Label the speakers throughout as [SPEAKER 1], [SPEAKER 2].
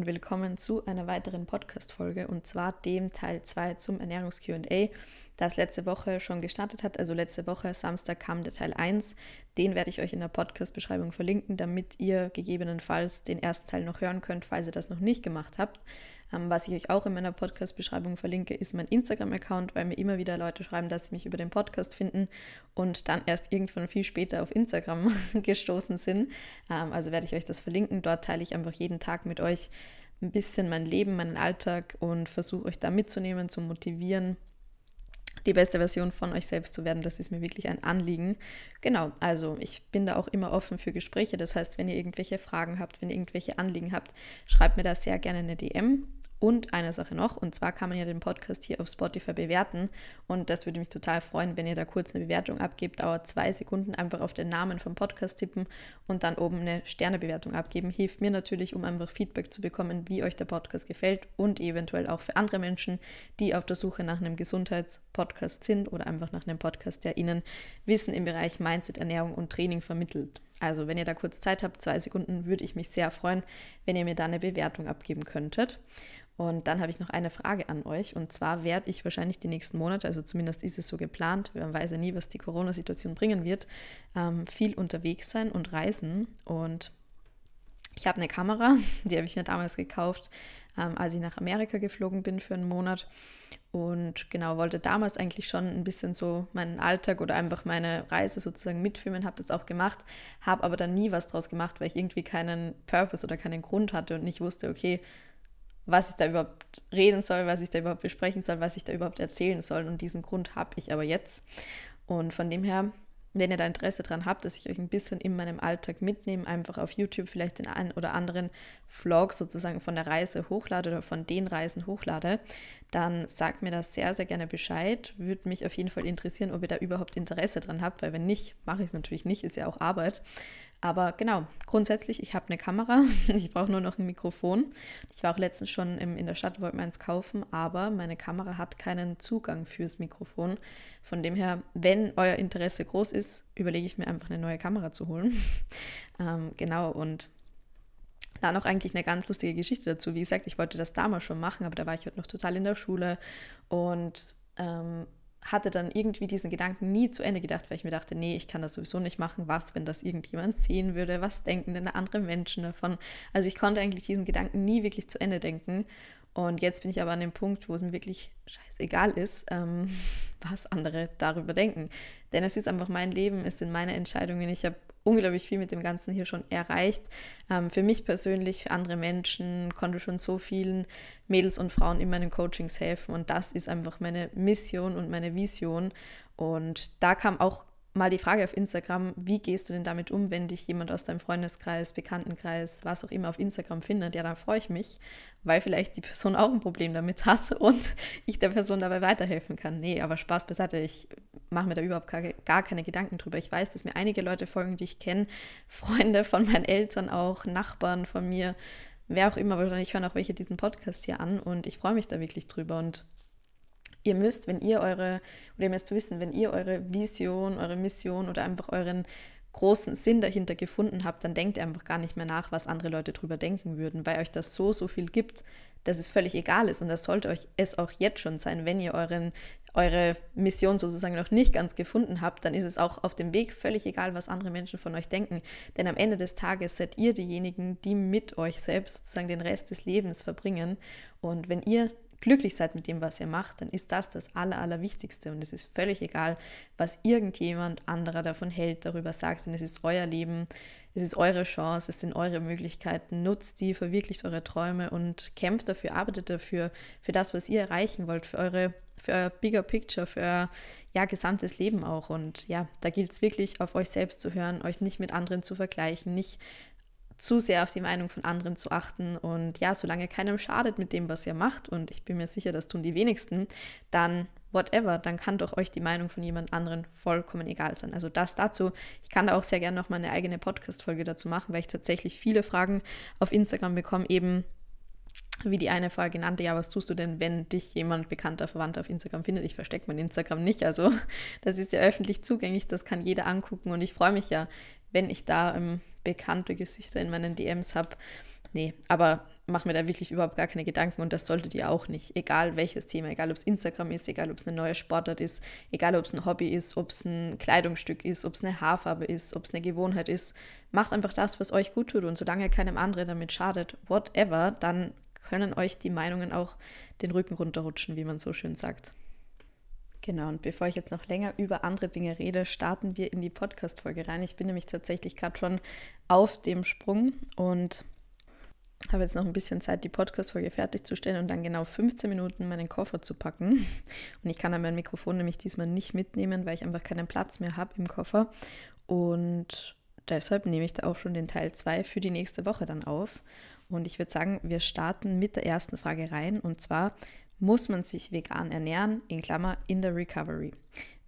[SPEAKER 1] und willkommen zu einer weiteren Podcast-Folge und zwar dem Teil 2 zum Ernährungs-QA, das letzte Woche schon gestartet hat. Also letzte Woche, Samstag, kam der Teil 1. Den werde ich euch in der Podcast-Beschreibung verlinken, damit ihr gegebenenfalls den ersten Teil noch hören könnt, falls ihr das noch nicht gemacht habt. Ähm, was ich euch auch in meiner Podcast-Beschreibung verlinke, ist mein Instagram-Account, weil mir immer wieder Leute schreiben, dass sie mich über den Podcast finden und dann erst irgendwann viel später auf Instagram gestoßen sind. Ähm, also werde ich euch das verlinken. Dort teile ich einfach jeden Tag mit euch ein bisschen mein Leben, meinen Alltag und versuche euch da mitzunehmen, zu motivieren, die beste Version von euch selbst zu werden. Das ist mir wirklich ein Anliegen. Genau, also ich bin da auch immer offen für Gespräche. Das heißt, wenn ihr irgendwelche Fragen habt, wenn ihr irgendwelche Anliegen habt, schreibt mir da sehr gerne eine DM. Und eine Sache noch, und zwar kann man ja den Podcast hier auf Spotify bewerten. Und das würde mich total freuen, wenn ihr da kurz eine Bewertung abgebt. Dauert zwei Sekunden, einfach auf den Namen vom Podcast tippen und dann oben eine Sternebewertung abgeben. Hilft mir natürlich, um einfach Feedback zu bekommen, wie euch der Podcast gefällt und eventuell auch für andere Menschen, die auf der Suche nach einem Gesundheitspodcast sind oder einfach nach einem Podcast, der ihnen Wissen im Bereich Mindset, Ernährung und Training vermittelt. Also, wenn ihr da kurz Zeit habt, zwei Sekunden, würde ich mich sehr freuen, wenn ihr mir da eine Bewertung abgeben könntet. Und dann habe ich noch eine Frage an euch. Und zwar werde ich wahrscheinlich die nächsten Monate, also zumindest ist es so geplant, man weiß ja nie, was die Corona-Situation bringen wird, ähm, viel unterwegs sein und reisen. Und ich habe eine Kamera, die habe ich mir damals gekauft, ähm, als ich nach Amerika geflogen bin für einen Monat. Und genau, wollte damals eigentlich schon ein bisschen so meinen Alltag oder einfach meine Reise sozusagen mitfilmen, habe das auch gemacht, habe aber dann nie was draus gemacht, weil ich irgendwie keinen Purpose oder keinen Grund hatte und nicht wusste, okay, was ich da überhaupt reden soll, was ich da überhaupt besprechen soll, was ich da überhaupt erzählen soll. Und diesen Grund habe ich aber jetzt. Und von dem her, wenn ihr da Interesse dran habt, dass ich euch ein bisschen in meinem Alltag mitnehme, einfach auf YouTube vielleicht den einen oder anderen Vlog sozusagen von der Reise hochlade oder von den Reisen hochlade, dann sagt mir das sehr, sehr gerne Bescheid. Würde mich auf jeden Fall interessieren, ob ihr da überhaupt Interesse dran habt, weil wenn nicht, mache ich es natürlich nicht, ist ja auch Arbeit. Aber genau, grundsätzlich, ich habe eine Kamera, ich brauche nur noch ein Mikrofon. Ich war auch letztens schon in der Stadt, wollte mir eins kaufen, aber meine Kamera hat keinen Zugang fürs Mikrofon. Von dem her, wenn euer Interesse groß ist, überlege ich mir einfach eine neue Kamera zu holen. ähm, genau, und da noch eigentlich eine ganz lustige Geschichte dazu. Wie gesagt, ich wollte das damals schon machen, aber da war ich heute noch total in der Schule und ähm, hatte dann irgendwie diesen Gedanken nie zu Ende gedacht, weil ich mir dachte, nee, ich kann das sowieso nicht machen. Was, wenn das irgendjemand sehen würde? Was denken denn andere Menschen davon? Also ich konnte eigentlich diesen Gedanken nie wirklich zu Ende denken. Und jetzt bin ich aber an dem Punkt, wo es mir wirklich scheißegal ist, ähm, was andere darüber denken. Denn es ist einfach mein Leben, es sind meine Entscheidungen. Ich habe unglaublich viel mit dem Ganzen hier schon erreicht. Ähm, für mich persönlich, für andere Menschen, konnte schon so vielen Mädels und Frauen in meinen Coachings helfen. Und das ist einfach meine Mission und meine Vision. Und da kam auch mal die Frage auf Instagram, wie gehst du denn damit um, wenn dich jemand aus deinem Freundeskreis, Bekanntenkreis, was auch immer auf Instagram findet? Ja, dann freue ich mich, weil vielleicht die Person auch ein Problem damit hat und ich der Person dabei weiterhelfen kann. Nee, aber Spaß beiseite, ich mache mir da überhaupt gar, keine Gedanken drüber. Ich weiß, dass mir einige Leute folgen, die ich kenne, Freunde von meinen Eltern auch, Nachbarn von mir, wer auch immer, wahrscheinlich hören auch welche diesen Podcast hier an und ich freue mich da wirklich drüber und Ihr müsst, wenn ihr eure, oder ihr müsst wissen, wenn ihr eure Vision, eure Mission oder einfach euren großen Sinn dahinter gefunden habt, dann denkt ihr einfach gar nicht mehr nach, was andere Leute drüber denken würden, weil euch das so, so viel gibt, dass es völlig egal ist. Und das sollte euch es auch jetzt schon sein, wenn ihr euren, eure Mission sozusagen noch nicht ganz gefunden habt, dann ist es auch auf dem Weg völlig egal, was andere Menschen von euch denken. Denn am Ende des Tages seid ihr diejenigen, die mit euch selbst sozusagen den Rest des Lebens verbringen. Und wenn ihr glücklich seid mit dem, was ihr macht, dann ist das das Aller, Allerwichtigste. Und es ist völlig egal, was irgendjemand anderer davon hält, darüber sagt, denn es ist euer Leben, es ist eure Chance, es sind eure Möglichkeiten. Nutzt die, verwirklicht eure Träume und kämpft dafür, arbeitet dafür, für das, was ihr erreichen wollt, für eure für euer Bigger Picture, für euer ja, gesamtes Leben auch. Und ja, da gilt es wirklich, auf euch selbst zu hören, euch nicht mit anderen zu vergleichen, nicht zu sehr auf die Meinung von anderen zu achten. Und ja, solange keinem schadet mit dem, was ihr macht, und ich bin mir sicher, das tun die wenigsten, dann whatever, dann kann doch euch die Meinung von jemand anderen vollkommen egal sein. Also das dazu. Ich kann da auch sehr gerne noch mal eine eigene Podcast-Folge dazu machen, weil ich tatsächlich viele Fragen auf Instagram bekomme, eben wie die eine Frage nannte, ja, was tust du denn, wenn dich jemand bekannter Verwandter auf Instagram findet? Ich verstecke mein Instagram nicht, also das ist ja öffentlich zugänglich, das kann jeder angucken und ich freue mich ja, wenn ich da ähm, bekannte Gesichter in meinen DMs habe. Nee, aber mache mir da wirklich überhaupt gar keine Gedanken und das solltet ihr auch nicht. Egal welches Thema, egal ob es Instagram ist, egal ob es eine neue Sportart ist, egal ob es ein Hobby ist, ob es ein Kleidungsstück ist, ob es eine Haarfarbe ist, ob es eine Gewohnheit ist. Macht einfach das, was euch gut tut und solange keinem anderen damit schadet, whatever, dann können euch die Meinungen auch den Rücken runterrutschen, wie man so schön sagt. Genau, und bevor ich jetzt noch länger über andere Dinge rede, starten wir in die Podcast-Folge rein. Ich bin nämlich tatsächlich gerade schon auf dem Sprung und habe jetzt noch ein bisschen Zeit, die Podcast-Folge fertigzustellen und dann genau 15 Minuten meinen Koffer zu packen. Und ich kann dann mein Mikrofon nämlich diesmal nicht mitnehmen, weil ich einfach keinen Platz mehr habe im Koffer. Und deshalb nehme ich da auch schon den Teil 2 für die nächste Woche dann auf. Und ich würde sagen, wir starten mit der ersten Frage rein. Und zwar, muss man sich vegan ernähren, in Klammer, in der Recovery.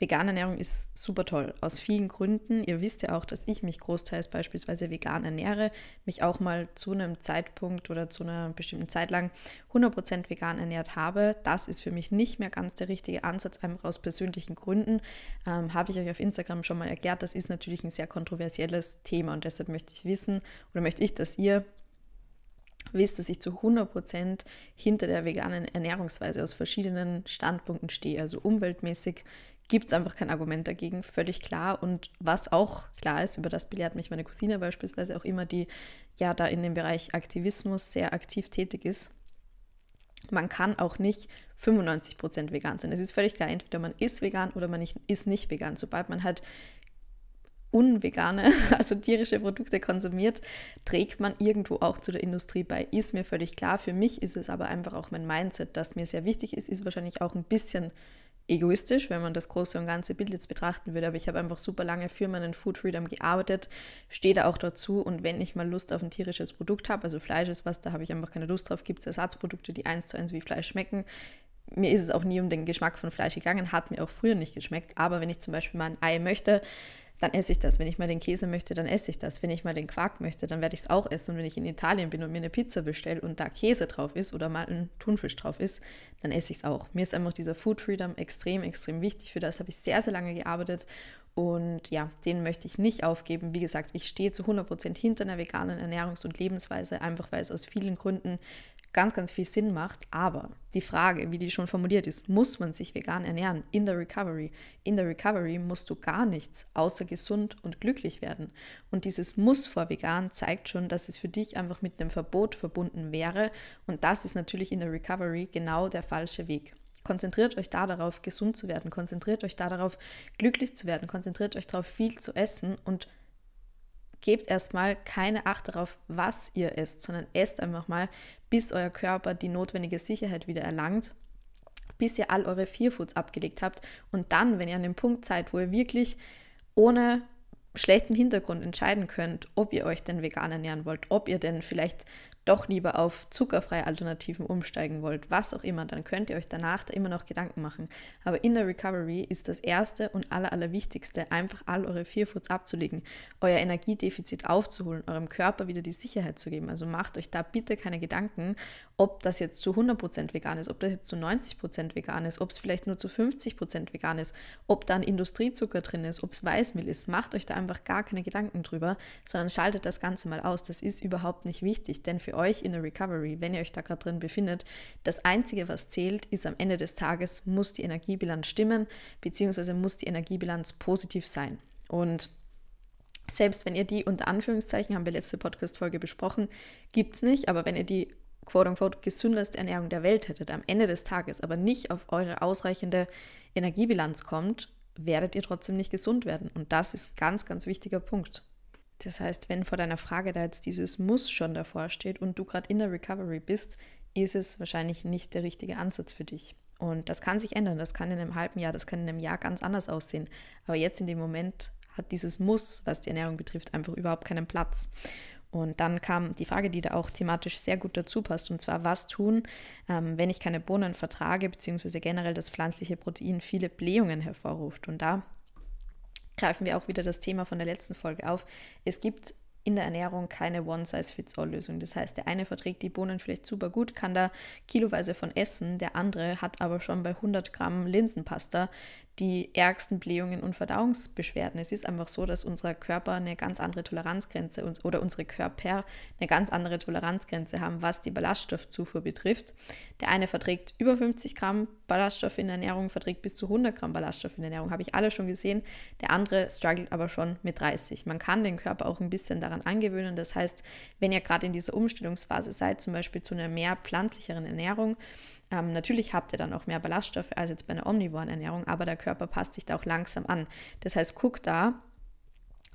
[SPEAKER 1] Vegane Ernährung ist super toll, aus vielen Gründen. Ihr wisst ja auch, dass ich mich großteils beispielsweise vegan ernähre, mich auch mal zu einem Zeitpunkt oder zu einer bestimmten Zeit lang 100% vegan ernährt habe. Das ist für mich nicht mehr ganz der richtige Ansatz, einfach aus persönlichen Gründen. Ähm, habe ich euch auf Instagram schon mal erklärt, das ist natürlich ein sehr kontroversielles Thema und deshalb möchte ich wissen oder möchte ich, dass ihr wisst, dass ich zu 100% hinter der veganen Ernährungsweise aus verschiedenen Standpunkten stehe. Also umweltmäßig gibt es einfach kein Argument dagegen, völlig klar. Und was auch klar ist, über das belehrt mich meine Cousine beispielsweise auch immer, die ja da in dem Bereich Aktivismus sehr aktiv tätig ist. Man kann auch nicht 95% vegan sein. Es ist völlig klar, entweder man ist vegan oder man ist nicht vegan. Sobald man halt unvegane, also tierische Produkte konsumiert, trägt man irgendwo auch zu der Industrie bei. Ist mir völlig klar. Für mich ist es aber einfach auch mein Mindset, das mir sehr wichtig ist, ist wahrscheinlich auch ein bisschen egoistisch, wenn man das große und ganze Bild jetzt betrachten würde. Aber ich habe einfach super lange für meinen Food Freedom gearbeitet, stehe da auch dazu. Und wenn ich mal Lust auf ein tierisches Produkt habe, also Fleisch ist was, da habe ich einfach keine Lust drauf, gibt es Ersatzprodukte, die eins zu eins wie Fleisch schmecken. Mir ist es auch nie um den Geschmack von Fleisch gegangen, hat mir auch früher nicht geschmeckt. Aber wenn ich zum Beispiel mal ein Ei möchte, dann esse ich das. Wenn ich mal den Käse möchte, dann esse ich das. Wenn ich mal den Quark möchte, dann werde ich es auch essen. Und wenn ich in Italien bin und mir eine Pizza bestelle und da Käse drauf ist oder mal ein Thunfisch drauf ist, dann esse ich es auch. Mir ist einfach dieser Food Freedom extrem, extrem wichtig. Für das habe ich sehr, sehr lange gearbeitet. Und ja, den möchte ich nicht aufgeben. Wie gesagt, ich stehe zu 100% hinter einer veganen Ernährungs- und Lebensweise, einfach weil es aus vielen Gründen ganz, ganz viel Sinn macht. Aber die Frage, wie die schon formuliert ist, muss man sich vegan ernähren in der Recovery? In der Recovery musst du gar nichts außer gesund und glücklich werden. Und dieses Muss vor vegan zeigt schon, dass es für dich einfach mit einem Verbot verbunden wäre. Und das ist natürlich in der Recovery genau der falsche Weg. Konzentriert euch da darauf, gesund zu werden. Konzentriert euch da darauf, glücklich zu werden. Konzentriert euch darauf, viel zu essen und gebt erstmal keine Acht darauf, was ihr esst, sondern esst einfach mal, bis euer Körper die notwendige Sicherheit wieder erlangt, bis ihr all eure Fearfoods abgelegt habt. Und dann, wenn ihr an dem Punkt seid, wo ihr wirklich ohne schlechten Hintergrund entscheiden könnt, ob ihr euch denn vegan ernähren wollt, ob ihr denn vielleicht doch lieber auf zuckerfreie Alternativen umsteigen wollt, was auch immer, dann könnt ihr euch danach da immer noch Gedanken machen. Aber in der Recovery ist das Erste und aller, allerwichtigste, einfach all eure Fearfoods abzulegen, euer Energiedefizit aufzuholen, eurem Körper wieder die Sicherheit zu geben. Also macht euch da bitte keine Gedanken, ob das jetzt zu 100% vegan ist, ob das jetzt zu 90% vegan ist, ob es vielleicht nur zu 50% vegan ist, ob da ein Industriezucker drin ist, ob es Weißmehl ist. Macht euch da einfach gar keine Gedanken drüber, sondern schaltet das Ganze mal aus. Das ist überhaupt nicht wichtig, denn für euch in der Recovery, wenn ihr euch da gerade drin befindet, das Einzige, was zählt, ist am Ende des Tages, muss die Energiebilanz stimmen, beziehungsweise muss die Energiebilanz positiv sein. Und selbst wenn ihr die unter Anführungszeichen, haben wir letzte Podcast-Folge besprochen, gibt es nicht, aber wenn ihr die quote unquote gesündeste Ernährung der Welt hättet, am Ende des Tages aber nicht auf eure ausreichende Energiebilanz kommt, werdet ihr trotzdem nicht gesund werden. Und das ist ein ganz, ganz wichtiger Punkt. Das heißt, wenn vor deiner Frage da jetzt dieses Muss schon davor steht und du gerade in der Recovery bist, ist es wahrscheinlich nicht der richtige Ansatz für dich. Und das kann sich ändern. Das kann in einem halben Jahr, das kann in einem Jahr ganz anders aussehen. Aber jetzt in dem Moment hat dieses Muss, was die Ernährung betrifft, einfach überhaupt keinen Platz. Und dann kam die Frage, die da auch thematisch sehr gut dazu passt, und zwar, was tun, ähm, wenn ich keine Bohnen vertrage, beziehungsweise generell das pflanzliche Protein viele Blähungen hervorruft. Und da greifen wir auch wieder das Thema von der letzten Folge auf. Es gibt in der Ernährung keine One-Size-Fits-All-Lösung. Das heißt, der eine verträgt die Bohnen vielleicht super gut, kann da kiloweise von essen, der andere hat aber schon bei 100 Gramm Linsenpasta die ärgsten Blähungen und Verdauungsbeschwerden. Es ist einfach so, dass unser Körper eine ganz andere Toleranzgrenze oder unsere Körper eine ganz andere Toleranzgrenze haben, was die Ballaststoffzufuhr betrifft. Der eine verträgt über 50 Gramm Ballaststoff in der Ernährung, verträgt bis zu 100 Gramm Ballaststoff in der Ernährung, habe ich alle schon gesehen. Der andere struggelt aber schon mit 30. Man kann den Körper auch ein bisschen daran angewöhnen. Das heißt, wenn ihr gerade in dieser Umstellungsphase seid, zum Beispiel zu einer mehr pflanzlicheren Ernährung, ähm, natürlich habt ihr dann auch mehr Ballaststoffe als jetzt bei einer omnivoren Ernährung, aber der Körper passt sich da auch langsam an. Das heißt, guckt da,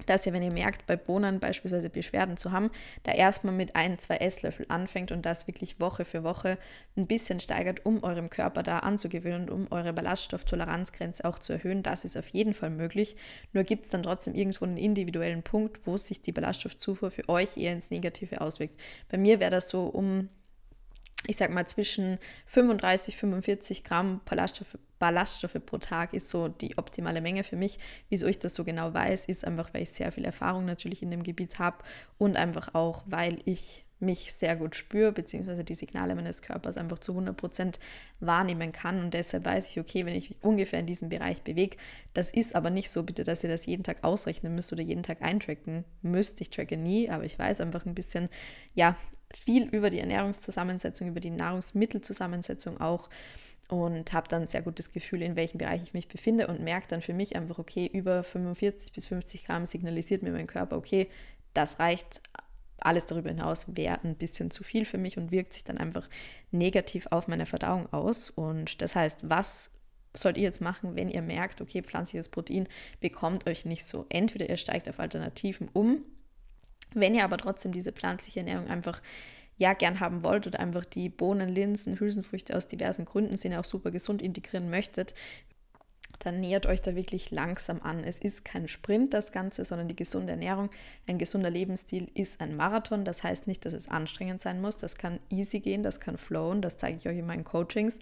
[SPEAKER 1] dass ihr, wenn ihr merkt, bei Bohnen beispielsweise Beschwerden zu haben, da erstmal mit ein, zwei Esslöffel anfängt und das wirklich Woche für Woche ein bisschen steigert, um eurem Körper da anzugewöhnen und um eure Ballaststofftoleranzgrenze auch zu erhöhen. Das ist auf jeden Fall möglich. Nur gibt es dann trotzdem irgendwo einen individuellen Punkt, wo sich die Ballaststoffzufuhr für euch eher ins Negative auswirkt. Bei mir wäre das so um ich sag mal, zwischen 35, 45 Gramm Ballaststoffe, Ballaststoffe pro Tag ist so die optimale Menge für mich. Wieso ich das so genau weiß, ist einfach, weil ich sehr viel Erfahrung natürlich in dem Gebiet habe und einfach auch, weil ich mich sehr gut spüre, beziehungsweise die Signale meines Körpers einfach zu 100 Prozent wahrnehmen kann. Und deshalb weiß ich, okay, wenn ich mich ungefähr in diesem Bereich bewege, das ist aber nicht so, bitte, dass ihr das jeden Tag ausrechnen müsst oder jeden Tag eintracken müsst. Ich tracke nie, aber ich weiß einfach ein bisschen, ja, viel über die Ernährungszusammensetzung, über die Nahrungsmittelzusammensetzung auch und habe dann ein sehr gutes Gefühl, in welchem Bereich ich mich befinde und merke dann für mich einfach, okay, über 45 bis 50 Gramm signalisiert mir mein Körper, okay, das reicht. Alles darüber hinaus wäre ein bisschen zu viel für mich und wirkt sich dann einfach negativ auf meine Verdauung aus. Und das heißt, was sollt ihr jetzt machen, wenn ihr merkt, okay, pflanzliches Protein bekommt euch nicht so. Entweder ihr steigt auf Alternativen um, wenn ihr aber trotzdem diese pflanzliche Ernährung einfach ja gern haben wollt oder einfach die Bohnen, Linsen, Hülsenfrüchte aus diversen Gründen sind ja auch super gesund integrieren möchtet, dann nähert euch da wirklich langsam an. Es ist kein Sprint das Ganze, sondern die gesunde Ernährung, ein gesunder Lebensstil ist ein Marathon. Das heißt nicht, dass es anstrengend sein muss. Das kann easy gehen, das kann flowen, das zeige ich euch in meinen Coachings.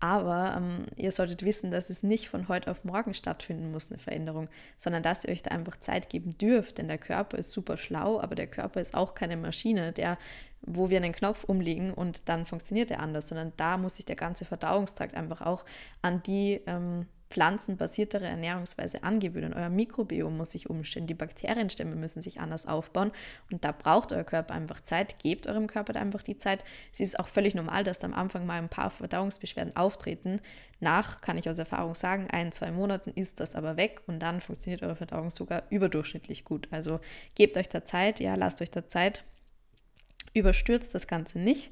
[SPEAKER 1] Aber ähm, ihr solltet wissen, dass es nicht von heute auf morgen stattfinden muss, eine Veränderung, sondern dass ihr euch da einfach Zeit geben dürft. Denn der Körper ist super schlau, aber der Körper ist auch keine Maschine, der, wo wir einen Knopf umlegen und dann funktioniert er anders, sondern da muss sich der ganze Verdauungstrakt einfach auch an die ähm, pflanzenbasiertere Ernährungsweise angewöhnen. Euer Mikrobiom muss sich umstellen, die Bakterienstämme müssen sich anders aufbauen und da braucht euer Körper einfach Zeit. Gebt eurem Körper einfach die Zeit. Es ist auch völlig normal, dass da am Anfang mal ein paar Verdauungsbeschwerden auftreten. Nach, kann ich aus Erfahrung sagen, ein, zwei Monaten ist das aber weg und dann funktioniert eure Verdauung sogar überdurchschnittlich gut. Also gebt euch da Zeit, ja, lasst euch da Zeit. Überstürzt das Ganze nicht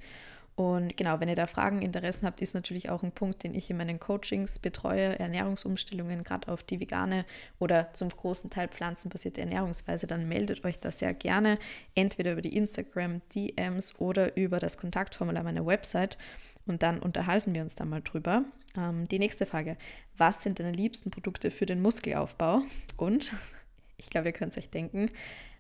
[SPEAKER 1] und genau, wenn ihr da Fragen, Interessen habt, ist natürlich auch ein Punkt, den ich in meinen Coachings betreue, Ernährungsumstellungen, gerade auf die vegane oder zum großen Teil pflanzenbasierte Ernährungsweise, dann meldet euch das sehr gerne, entweder über die Instagram DMs oder über das Kontaktformular meiner Website und dann unterhalten wir uns da mal drüber. Ähm, die nächste Frage, was sind deine liebsten Produkte für den Muskelaufbau? Und ich glaube, ihr könnt es euch denken,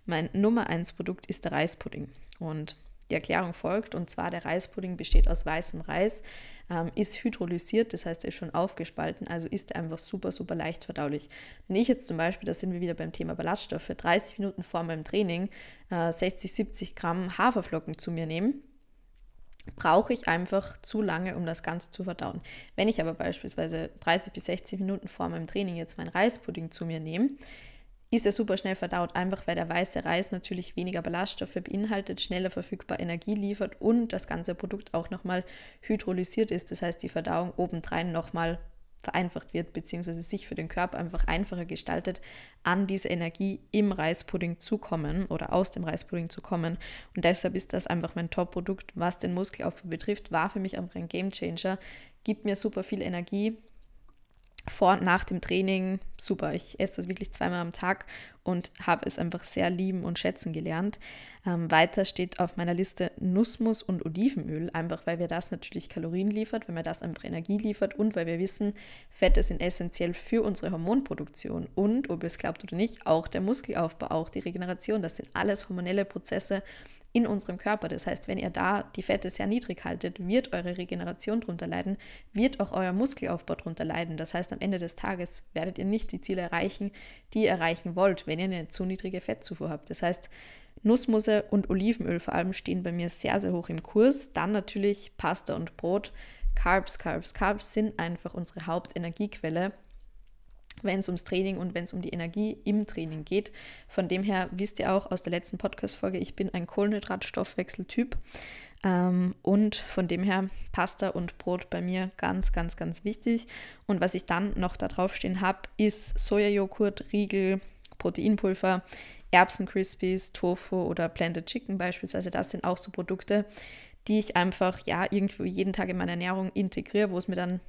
[SPEAKER 1] mein Nummer 1 Produkt ist der Reispudding. Und die Erklärung folgt, und zwar der Reispudding besteht aus weißem Reis, ähm, ist hydrolysiert, das heißt, er ist schon aufgespalten, also ist einfach super, super leicht verdaulich. Wenn ich jetzt zum Beispiel, da sind wir wieder beim Thema Ballaststoffe, 30 Minuten vor meinem Training äh, 60, 70 Gramm Haferflocken zu mir nehme, brauche ich einfach zu lange, um das Ganze zu verdauen. Wenn ich aber beispielsweise 30 bis 60 Minuten vor meinem Training jetzt meinen Reispudding zu mir nehme, ist er super schnell verdaut, einfach weil der weiße Reis natürlich weniger Ballaststoffe beinhaltet, schneller verfügbar Energie liefert und das ganze Produkt auch nochmal hydrolysiert ist. Das heißt, die Verdauung obendrein nochmal vereinfacht wird, beziehungsweise sich für den Körper einfach einfacher gestaltet, an diese Energie im Reispudding zu kommen oder aus dem Reispudding zu kommen. Und deshalb ist das einfach mein Top-Produkt, was den Muskelaufbau betrifft, war für mich einfach ein Game Changer, gibt mir super viel Energie, vor und nach dem Training super. Ich esse das wirklich zweimal am Tag und habe es einfach sehr lieben und schätzen gelernt. Ähm, weiter steht auf meiner Liste Nussmus und Olivenöl, einfach weil wir das natürlich Kalorien liefert, weil mir das einfach Energie liefert und weil wir wissen, Fette sind essentiell für unsere Hormonproduktion und, ob ihr es glaubt oder nicht, auch der Muskelaufbau, auch die Regeneration. Das sind alles hormonelle Prozesse, in unserem Körper. Das heißt, wenn ihr da die Fette sehr niedrig haltet, wird eure Regeneration darunter leiden, wird auch euer Muskelaufbau darunter leiden. Das heißt, am Ende des Tages werdet ihr nicht die Ziele erreichen, die ihr erreichen wollt, wenn ihr eine zu niedrige Fettzufuhr habt. Das heißt, Nussmusse und Olivenöl vor allem stehen bei mir sehr, sehr hoch im Kurs. Dann natürlich Pasta und Brot. Carbs, Carbs, Carbs sind einfach unsere Hauptenergiequelle wenn es ums Training und wenn es um die Energie im Training geht. Von dem her wisst ihr auch aus der letzten Podcast-Folge, ich bin ein Kohlenhydratstoffwechseltyp. Ähm, und von dem her Pasta und Brot bei mir ganz, ganz, ganz wichtig. Und was ich dann noch da draufstehen habe, ist Sojajoghurt, Riegel, Proteinpulver, Erbsen-Crispies, Tofu oder Blended Chicken beispielsweise. Das sind auch so Produkte, die ich einfach ja irgendwo jeden Tag in meine Ernährung integriere, wo es mir dann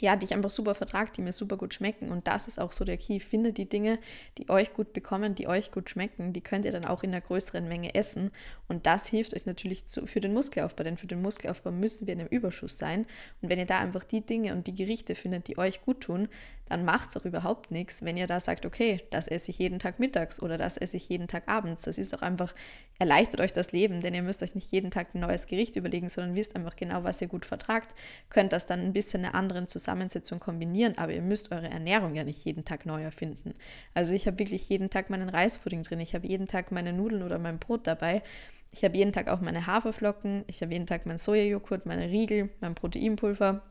[SPEAKER 1] ja, die ich einfach super vertrage, die mir super gut schmecken. Und das ist auch so der Key. Findet die Dinge, die euch gut bekommen, die euch gut schmecken, die könnt ihr dann auch in einer größeren Menge essen. Und das hilft euch natürlich zu, für den Muskelaufbau, denn für den Muskelaufbau müssen wir in einem Überschuss sein. Und wenn ihr da einfach die Dinge und die Gerichte findet, die euch gut tun, dann macht es auch überhaupt nichts, wenn ihr da sagt, okay, das esse ich jeden Tag mittags oder das esse ich jeden Tag abends. Das ist auch einfach, erleichtert euch das Leben, denn ihr müsst euch nicht jeden Tag ein neues Gericht überlegen, sondern wisst einfach genau, was ihr gut vertragt, könnt das dann ein bisschen in einer anderen Zusammensetzung kombinieren, aber ihr müsst eure Ernährung ja nicht jeden Tag neu erfinden. Also ich habe wirklich jeden Tag meinen Reispudding drin, ich habe jeden Tag meine Nudeln oder mein Brot dabei. Ich habe jeden Tag auch meine Haferflocken, ich habe jeden Tag meinen Sojajoghurt, meine Riegel, mein Proteinpulver,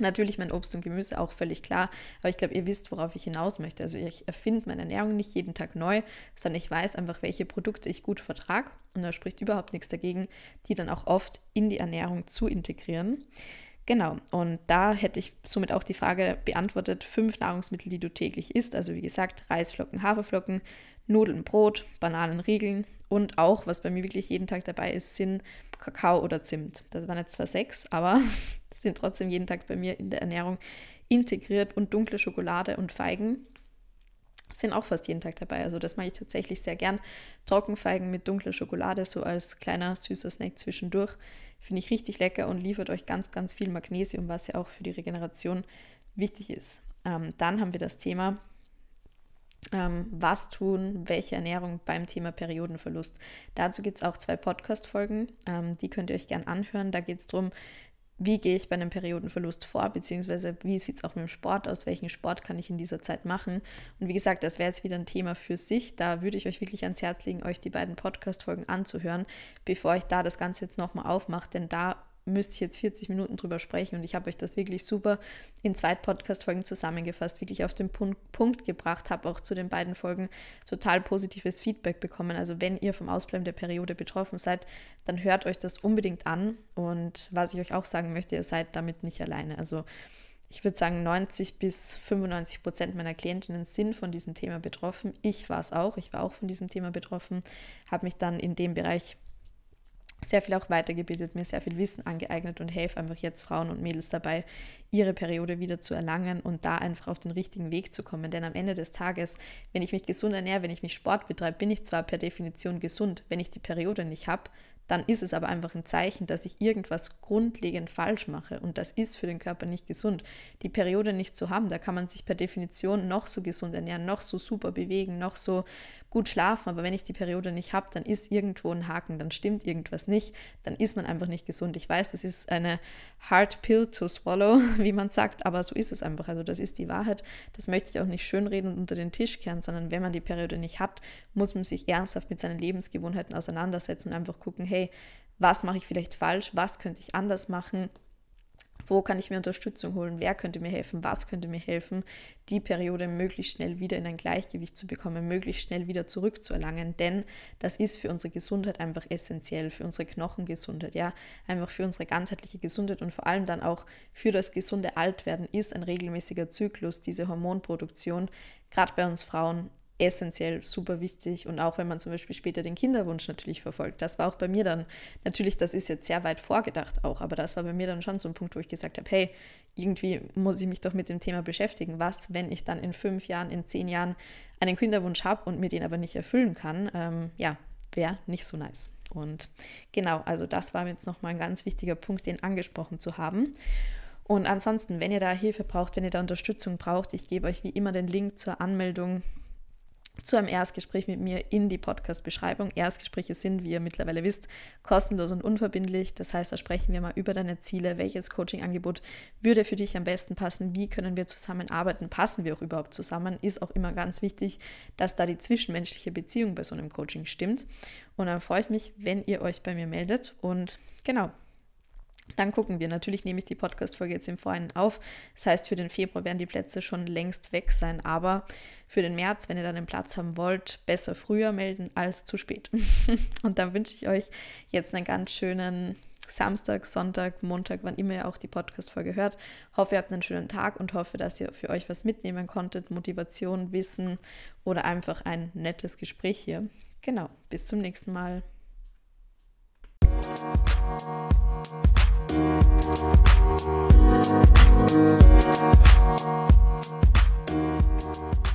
[SPEAKER 1] Natürlich mein Obst und Gemüse auch völlig klar, aber ich glaube, ihr wisst, worauf ich hinaus möchte. Also ich erfinde meine Ernährung nicht jeden Tag neu, sondern ich weiß einfach, welche Produkte ich gut vertrage und da spricht überhaupt nichts dagegen, die dann auch oft in die Ernährung zu integrieren. Genau, und da hätte ich somit auch die Frage beantwortet, fünf Nahrungsmittel, die du täglich isst. Also wie gesagt, Reisflocken, Haferflocken, Nudeln, Brot, Bananen, Riegeln und auch, was bei mir wirklich jeden Tag dabei ist, sind Kakao oder Zimt. Das waren jetzt zwar sechs, aber sind trotzdem jeden Tag bei mir in der Ernährung integriert und dunkle Schokolade und Feigen sind auch fast jeden Tag dabei. Also das mache ich tatsächlich sehr gern. Trockenfeigen mit dunkler Schokolade, so als kleiner süßer Snack zwischendurch. Finde ich richtig lecker und liefert euch ganz, ganz viel Magnesium, was ja auch für die Regeneration wichtig ist. Ähm, dann haben wir das Thema ähm, was tun, welche Ernährung beim Thema Periodenverlust. Dazu gibt es auch zwei Podcast-Folgen, ähm, die könnt ihr euch gern anhören. Da geht es darum, wie gehe ich bei einem Periodenverlust vor, beziehungsweise wie sieht es auch mit dem Sport aus, welchen Sport kann ich in dieser Zeit machen. Und wie gesagt, das wäre jetzt wieder ein Thema für sich. Da würde ich euch wirklich ans Herz legen, euch die beiden Podcast-Folgen anzuhören, bevor ich da das Ganze jetzt nochmal aufmache, denn da müsste ich jetzt 40 Minuten drüber sprechen und ich habe euch das wirklich super in zwei Podcast-Folgen zusammengefasst, wirklich auf den Punkt, gebracht, habe auch zu den beiden Folgen total positives Feedback bekommen. Also wenn ihr vom Ausbleiben der Periode betroffen seid, dann hört euch das unbedingt an und was ich euch auch sagen möchte, ihr seid damit nicht alleine. Also ich würde sagen, 90 bis 95 Prozent meiner Klientinnen sind von diesem Thema betroffen. Ich war es auch, ich war auch von diesem Thema betroffen, habe mich dann in dem Bereich sehr viel auch weitergebildet, mir sehr viel Wissen angeeignet und helfe einfach jetzt Frauen und Mädels dabei, ihre Periode wieder zu erlangen und da einfach auf den richtigen Weg zu kommen. Denn am Ende des Tages, wenn ich mich gesund ernähre, wenn ich mich Sport betreibe, bin ich zwar per Definition gesund. Wenn ich die Periode nicht habe, dann ist es aber einfach ein Zeichen, dass ich irgendwas grundlegend falsch mache und das ist für den Körper nicht gesund. Die Periode nicht zu haben, da kann man sich per Definition noch so gesund ernähren, noch so super bewegen, noch so gut schlafen, aber wenn ich die Periode nicht habe, dann ist irgendwo ein Haken, dann stimmt irgendwas nicht, dann ist man einfach nicht gesund. Ich weiß, das ist eine hard pill to swallow, wie man sagt, aber so ist es einfach. Also das ist die Wahrheit. Das möchte ich auch nicht schönreden und unter den Tisch kehren, sondern wenn man die Periode nicht hat, muss man sich ernsthaft mit seinen Lebensgewohnheiten auseinandersetzen und einfach gucken, hey, was mache ich vielleicht falsch, was könnte ich anders machen, wo kann ich mir Unterstützung holen? Wer könnte mir helfen? Was könnte mir helfen, die Periode möglichst schnell wieder in ein Gleichgewicht zu bekommen, möglichst schnell wieder zurückzuerlangen? Denn das ist für unsere Gesundheit einfach essentiell, für unsere Knochengesundheit, ja, einfach für unsere ganzheitliche Gesundheit und vor allem dann auch für das gesunde Altwerden ist ein regelmäßiger Zyklus, diese Hormonproduktion, gerade bei uns Frauen essentiell super wichtig und auch wenn man zum Beispiel später den Kinderwunsch natürlich verfolgt. Das war auch bei mir dann, natürlich, das ist jetzt sehr weit vorgedacht auch, aber das war bei mir dann schon so ein Punkt, wo ich gesagt habe, hey, irgendwie muss ich mich doch mit dem Thema beschäftigen. Was, wenn ich dann in fünf Jahren, in zehn Jahren einen Kinderwunsch habe und mir den aber nicht erfüllen kann? Ähm, ja, wäre nicht so nice. Und genau, also das war jetzt nochmal ein ganz wichtiger Punkt, den angesprochen zu haben. Und ansonsten, wenn ihr da Hilfe braucht, wenn ihr da Unterstützung braucht, ich gebe euch wie immer den Link zur Anmeldung zu einem Erstgespräch mit mir in die Podcast-Beschreibung. Erstgespräche sind, wie ihr mittlerweile wisst, kostenlos und unverbindlich. Das heißt, da sprechen wir mal über deine Ziele. Welches Coaching-Angebot würde für dich am besten passen? Wie können wir zusammenarbeiten? Passen wir auch überhaupt zusammen? Ist auch immer ganz wichtig, dass da die zwischenmenschliche Beziehung bei so einem Coaching stimmt. Und dann freue ich mich, wenn ihr euch bei mir meldet. Und genau, Dann gucken wir. Natürlich nehme ich die Podcast-Folge jetzt im Vorhinein auf. Das heißt, für den Februar werden die Plätze schon längst weg sein. Aber für den März, wenn ihr dann einen Platz haben wollt, besser früher melden als zu spät. Und dann wünsche ich euch jetzt einen ganz schönen Samstag, Sonntag, Montag, wann immer ihr auch die Podcast-Folge hört. Hoffe, ihr habt einen schönen Tag und hoffe, dass ihr für euch was mitnehmen konntet. Motivation, Wissen oder einfach ein nettes Gespräch hier. Genau, bis zum nächsten Mal. Thank you.